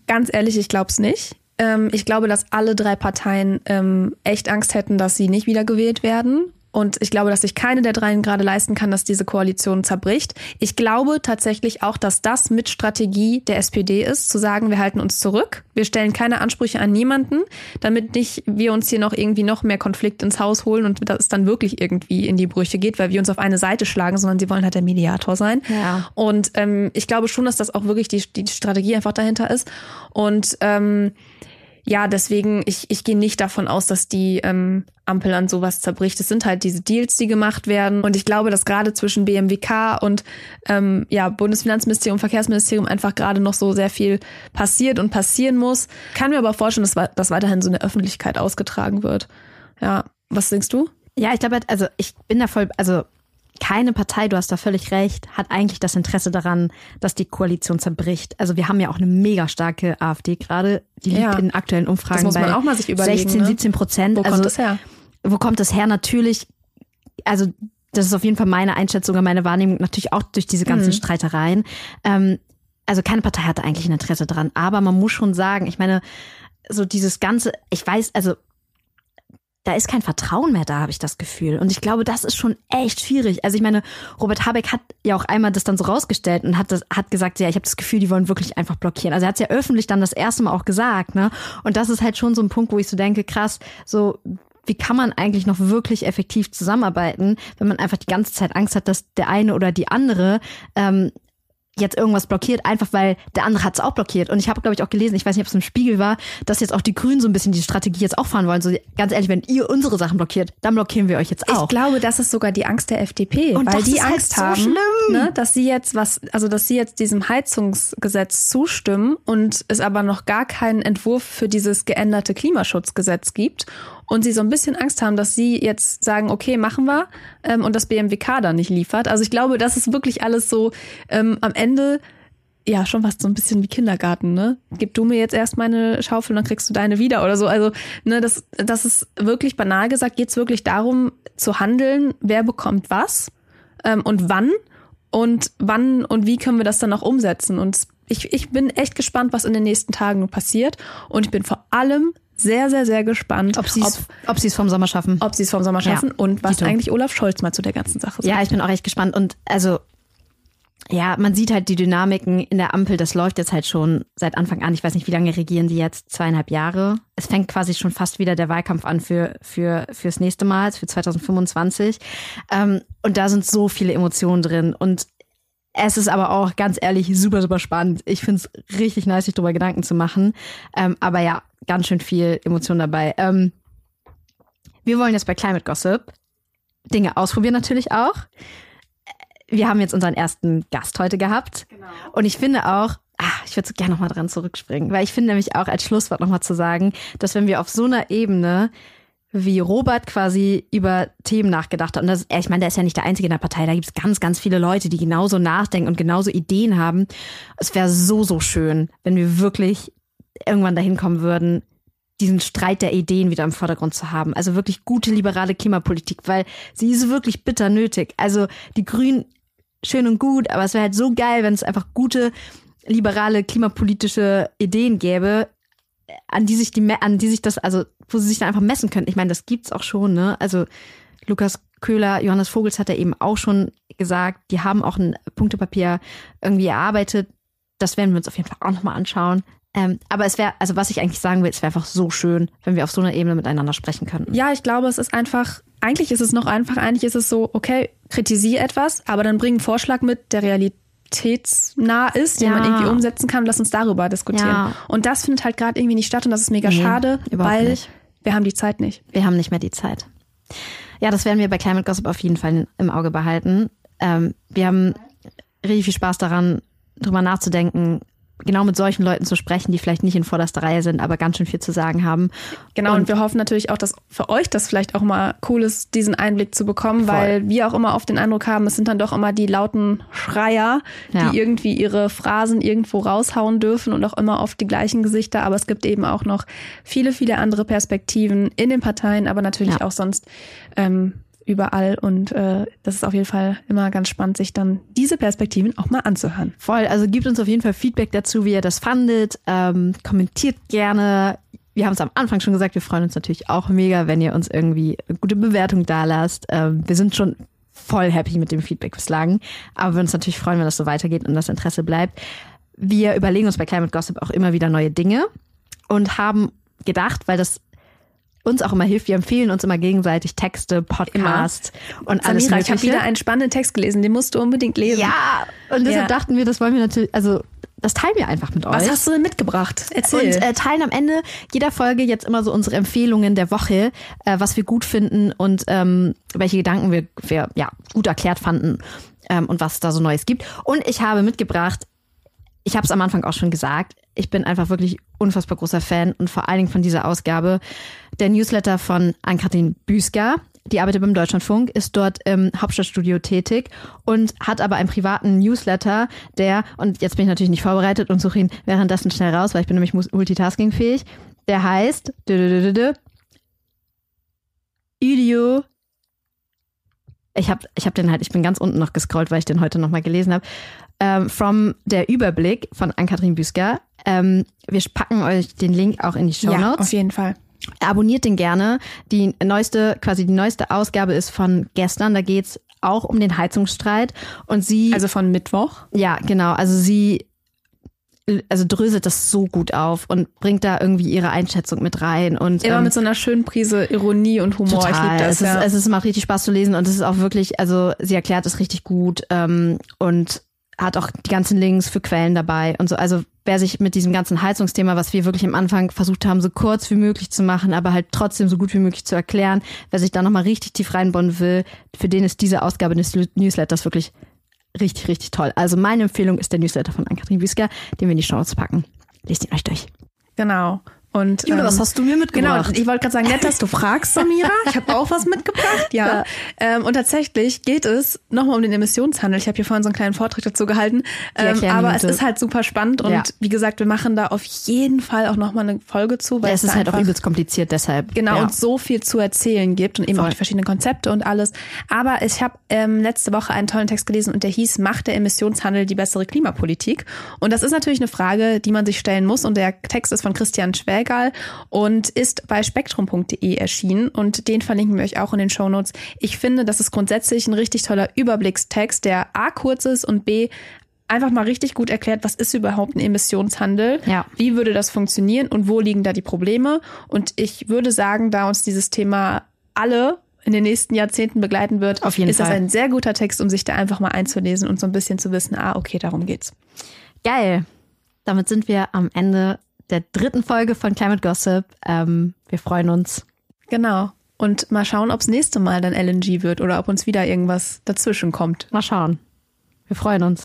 ganz ehrlich, ich glaube es nicht. Ähm, ich glaube, dass alle drei Parteien ähm, echt Angst hätten, dass sie nicht wiedergewählt werden. Und ich glaube, dass sich keine der dreien gerade leisten kann, dass diese Koalition zerbricht. Ich glaube tatsächlich auch, dass das mit Strategie der SPD ist, zu sagen, wir halten uns zurück, wir stellen keine Ansprüche an niemanden, damit nicht wir uns hier noch irgendwie noch mehr Konflikt ins Haus holen und das dann wirklich irgendwie in die Brüche geht, weil wir uns auf eine Seite schlagen, sondern sie wollen halt der Mediator sein. Ja. Und ähm, ich glaube schon, dass das auch wirklich die, die Strategie einfach dahinter ist. Und ähm, ja, deswegen, ich, ich gehe nicht davon aus, dass die ähm, Ampel an sowas zerbricht. Es sind halt diese Deals, die gemacht werden. Und ich glaube, dass gerade zwischen BMWK und ähm, ja, Bundesfinanzministerium, Verkehrsministerium einfach gerade noch so sehr viel passiert und passieren muss. Kann mir aber vorstellen, dass wa- das weiterhin so in der Öffentlichkeit ausgetragen wird. Ja, was denkst du? Ja, ich glaube, halt, also ich bin da voll, also keine Partei, du hast da völlig recht, hat eigentlich das Interesse daran, dass die Koalition zerbricht. Also wir haben ja auch eine mega starke AfD gerade, die liegt Ja. in aktuellen Umfragen Das muss man bei auch mal sich überlegen, 16, ne? 17 Prozent. Wo kommt also, das her? Wo kommt das her? Natürlich, also das ist auf jeden Fall meine Einschätzung und meine Wahrnehmung, natürlich auch durch diese ganzen Mhm. Streitereien. Ähm, also keine Partei hatte eigentlich ein Interesse dran, aber man muss schon sagen, ich meine, so dieses ganze, ich weiß, also da ist kein Vertrauen mehr da, habe ich das Gefühl. Und ich glaube, das ist schon echt schwierig. Also ich meine, Robert Habeck hat ja auch einmal das dann so rausgestellt und hat das, hat gesagt, ja, ich habe das Gefühl, die wollen wirklich einfach blockieren. Also er hat es ja öffentlich dann das erste Mal auch gesagt, ne? Und das ist halt schon so ein Punkt, wo ich so denke, krass, so wie kann man eigentlich noch wirklich effektiv zusammenarbeiten, wenn man einfach die ganze Zeit Angst hat, dass der eine oder die andere ähm, jetzt irgendwas blockiert, einfach weil der andere hat es auch blockiert. Und ich habe, glaube ich, auch gelesen, ich weiß nicht, ob es im Spiegel war, dass jetzt auch die Grünen so ein bisschen die Strategie jetzt auch fahren wollen. So ganz ehrlich, wenn ihr unsere Sachen blockiert, dann blockieren wir euch jetzt auch. Ich glaube, das ist sogar die Angst der FDP, Und weil die halt Angst so haben. Ne, dass sie jetzt was, also dass sie jetzt diesem Heizungsgesetz zustimmen und es aber noch gar keinen Entwurf für dieses geänderte Klimaschutzgesetz gibt und sie so ein bisschen Angst haben, dass sie jetzt sagen, okay, machen wir ähm, und das BMWK dann nicht liefert. Also ich glaube, das ist wirklich alles so ähm, am Ende ja, schon fast so ein bisschen wie Kindergarten, ne? Gib du mir jetzt erst meine Schaufel, dann kriegst du deine wieder oder so. Also, ne, das, das ist wirklich banal gesagt, geht es wirklich darum zu handeln, wer bekommt was ähm, und wann und wann und wie können wir das dann auch umsetzen. Und ich, ich bin echt gespannt, was in den nächsten Tagen passiert. Und ich bin vor allem sehr, sehr, sehr gespannt, ob sie es ob, es vom Sommer schaffen. ob sie es vom Sommer Ja, schaffen und was Dito. eigentlich Olaf Scholz mal zu der ganzen Sache sagt. Ja, ich bin auch echt gespannt. Und also, ja, man sieht halt die Dynamiken in der Ampel. Das läuft jetzt halt schon seit Anfang an. Ich weiß nicht, wie lange regieren die jetzt? Zweieinhalb Jahre. Es fängt quasi schon fast wieder der Wahlkampf an für, für, fürs nächste Mal, für 2025. Ähm, und da sind so viele Emotionen drin. Und es ist aber auch ganz ehrlich super, super spannend. Ich finde es richtig nice, sich darüber Gedanken zu machen. Ähm, aber ja, ganz schön viel Emotion dabei. Ähm, wir wollen jetzt bei Climate Gossip Dinge ausprobieren natürlich auch. Wir haben jetzt unseren ersten Gast heute gehabt. Und ich finde auch, ah, ich würde so gerne nochmal dran zurückspringen, weil ich finde nämlich auch als Schlusswort nochmal zu sagen, dass wenn wir auf so einer Ebene wie Robert quasi über Themen nachgedacht hat. Und das, ich meine, der ist ja nicht der Einzige in der Partei. Da gibt es ganz, ganz viele Leute, die genauso nachdenken und genauso Ideen haben. Es wäre so, so schön, wenn wir wirklich irgendwann dahin kommen würden, diesen Streit der Ideen wieder im Vordergrund zu haben. Also wirklich gute liberale Klimapolitik, weil sie ist wirklich bitter nötig. Also die Grünen schön und gut, aber es wäre halt so geil, wenn es einfach gute liberale klimapolitische Ideen gäbe, an die sich die an die sich das also wo sie sich dann einfach messen können. Ich meine, das gibt's auch schon, ne? Also Lukas Köhler, Johannes Vogels hat ja eben auch schon gesagt, die haben auch ein Punktepapier irgendwie erarbeitet. Das werden wir uns auf jeden Fall auch nochmal anschauen. Ähm, aber es wäre, also was ich eigentlich sagen will, es wäre einfach so schön, wenn wir auf so einer Ebene miteinander sprechen könnten. Ja, ich glaube, es ist einfach, eigentlich ist es noch einfach, eigentlich ist es so, okay, kritisiere etwas, aber dann bring einen Vorschlag mit, der realitätsnah ist, den Ja. man irgendwie umsetzen kann, lass uns darüber diskutieren. Ja. Und das findet halt gerade irgendwie nicht statt und das ist mega Nee, schade, weil nicht. wir haben die Zeit nicht. Wir haben nicht mehr die Zeit. Ja, das werden wir bei Climate Gossip auf jeden Fall im Auge behalten. Ähm, wir haben richtig viel Spaß daran, drüber nachzudenken, genau mit solchen Leuten zu sprechen, die vielleicht nicht in vorderster Reihe sind, aber ganz schön viel zu sagen haben. Genau, und, Und- wir hoffen natürlich auch, dass für euch das vielleicht auch mal cool ist, diesen Einblick zu bekommen, Voll. weil wir auch immer oft den Eindruck haben, es sind dann doch immer die lauten Schreier, Ja. die irgendwie ihre Phrasen irgendwo raushauen dürfen und auch immer oft die gleichen Gesichter. Aber es gibt eben auch noch viele, viele andere Perspektiven in den Parteien, aber natürlich Ja. auch sonst ähm, überall. Und äh, das ist auf jeden Fall immer ganz spannend, sich dann diese Perspektiven auch mal anzuhören. Voll, also gebt uns auf jeden Fall Feedback dazu, wie ihr das fandet. Ähm, kommentiert gerne. Wir haben es am Anfang schon gesagt, wir freuen uns natürlich auch mega, wenn ihr uns irgendwie eine gute Bewertung da lasst. Ähm, wir sind schon voll happy mit dem Feedback bislang, aber wir uns natürlich freuen, wenn das so weitergeht und das Interesse bleibt. Wir überlegen uns bei Climate Gossip auch immer wieder neue Dinge und haben gedacht, weil das uns auch immer hilft, wir empfehlen uns immer gegenseitig Texte, Podcasts und alles Samira, ich habe Mögliche. wieder einen spannenden Text gelesen, den musst du unbedingt lesen. Ja, und deshalb Ja. dachten wir, das wollen wir natürlich, also das teilen wir einfach mit Was euch. hast du denn mitgebracht? Erzähl. und äh, teilen am Ende jeder Folge jetzt immer so unsere Empfehlungen der Woche, äh, was wir gut finden und ähm, welche Gedanken wir, wir ja, gut erklärt fanden ähm, und was da so Neues gibt. Und ich habe mitgebracht, ich habe es am Anfang auch schon gesagt, ich bin einfach wirklich unfassbar großer Fan und vor allen Dingen von dieser Ausgabe der Newsletter von Ann-Kathrin Büsker. die arbeitet beim Deutschlandfunk, ist dort im Hauptstadtstudio tätig und hat aber einen privaten Newsletter, der, und jetzt bin ich natürlich nicht vorbereitet und suche ihn währenddessen schnell raus, weil ich bin nämlich multitaskingfähig, der heißt Idio ich habe ich hab den halt, ich bin ganz unten noch gescrollt, weil ich den heute nochmal gelesen habe. Ähm, from der Überblick von Ann-Kathrin Büsker. Ähm, wir packen euch den Link auch in die Show Notes. Ja, auf jeden Fall. Abonniert den gerne. Die neueste, quasi die neueste Ausgabe ist von gestern. Da geht's auch um den Heizungsstreit. Und sie. Also von Mittwoch? Ja, genau. Also sie also dröselt das so gut auf und bringt da irgendwie ihre Einschätzung mit rein und immer ähm, mit so einer schönen Prise Ironie und Humor. Total. Ich liebe das. Es, ja. ist, es ist, macht richtig Spaß zu lesen und es ist auch wirklich, also sie erklärt es richtig gut ähm, und hat auch die ganzen Links für Quellen dabei und so. Also wer sich mit diesem ganzen Heizungsthema, was wir wirklich am Anfang versucht haben, so kurz wie möglich zu machen, aber halt trotzdem so gut wie möglich zu erklären, wer sich da nochmal richtig tief reinbauen will, für den ist diese Ausgabe des Newsletters wirklich richtig, richtig toll. Also meine Empfehlung ist der Newsletter von Ann-Kathrin Wiesker, den wir in die Show packen. Lest ihn euch durch. Genau. Und, Jule, ähm, was hast du mir mitgebracht? Genau, ich wollte gerade sagen, nett, dass du fragst, Samira. Ich habe auch was mitgebracht, ja. ja. Ähm, und tatsächlich geht es nochmal um den Emissionshandel. Ich habe hier vorhin so einen kleinen Vortrag dazu gehalten. Ähm, aber es ist halt super spannend und ja. wie gesagt, wir machen da auf jeden Fall auch nochmal eine Folge zu. Weil ja, es ist halt auch übelst kompliziert, deshalb. Genau, und so viel zu erzählen gibt und eben Voll. auch die verschiedenen Konzepte und alles. Aber ich habe ähm, letzte Woche einen tollen Text gelesen und der hieß, macht der Emissionshandel die bessere Klimapolitik? Und das ist natürlich eine Frage, die man sich stellen muss und der Text ist von Christian Schwäger Regal und ist bei spektrum.de erschienen und den verlinken wir euch auch in den Show Notes. Ich finde, das ist grundsätzlich ein richtig toller Überblickstext, der A kurz ist und B einfach mal richtig gut erklärt, was ist überhaupt ein Emissionshandel, ja. wie würde das funktionieren und wo liegen da die Probleme. Und ich würde sagen, da uns dieses Thema alle in den nächsten Jahrzehnten begleiten wird, ist Fall. das ein sehr guter Text, um sich da einfach mal einzulesen und so ein bisschen zu wissen, ah, okay, darum geht's. Geil. Damit sind wir am Ende der dritten Folge von Climate Gossip. Ähm, wir freuen uns. Genau. Und mal schauen, ob es nächste Mal dann LNG wird oder ob uns wieder irgendwas dazwischen kommt. Mal schauen. Wir freuen uns.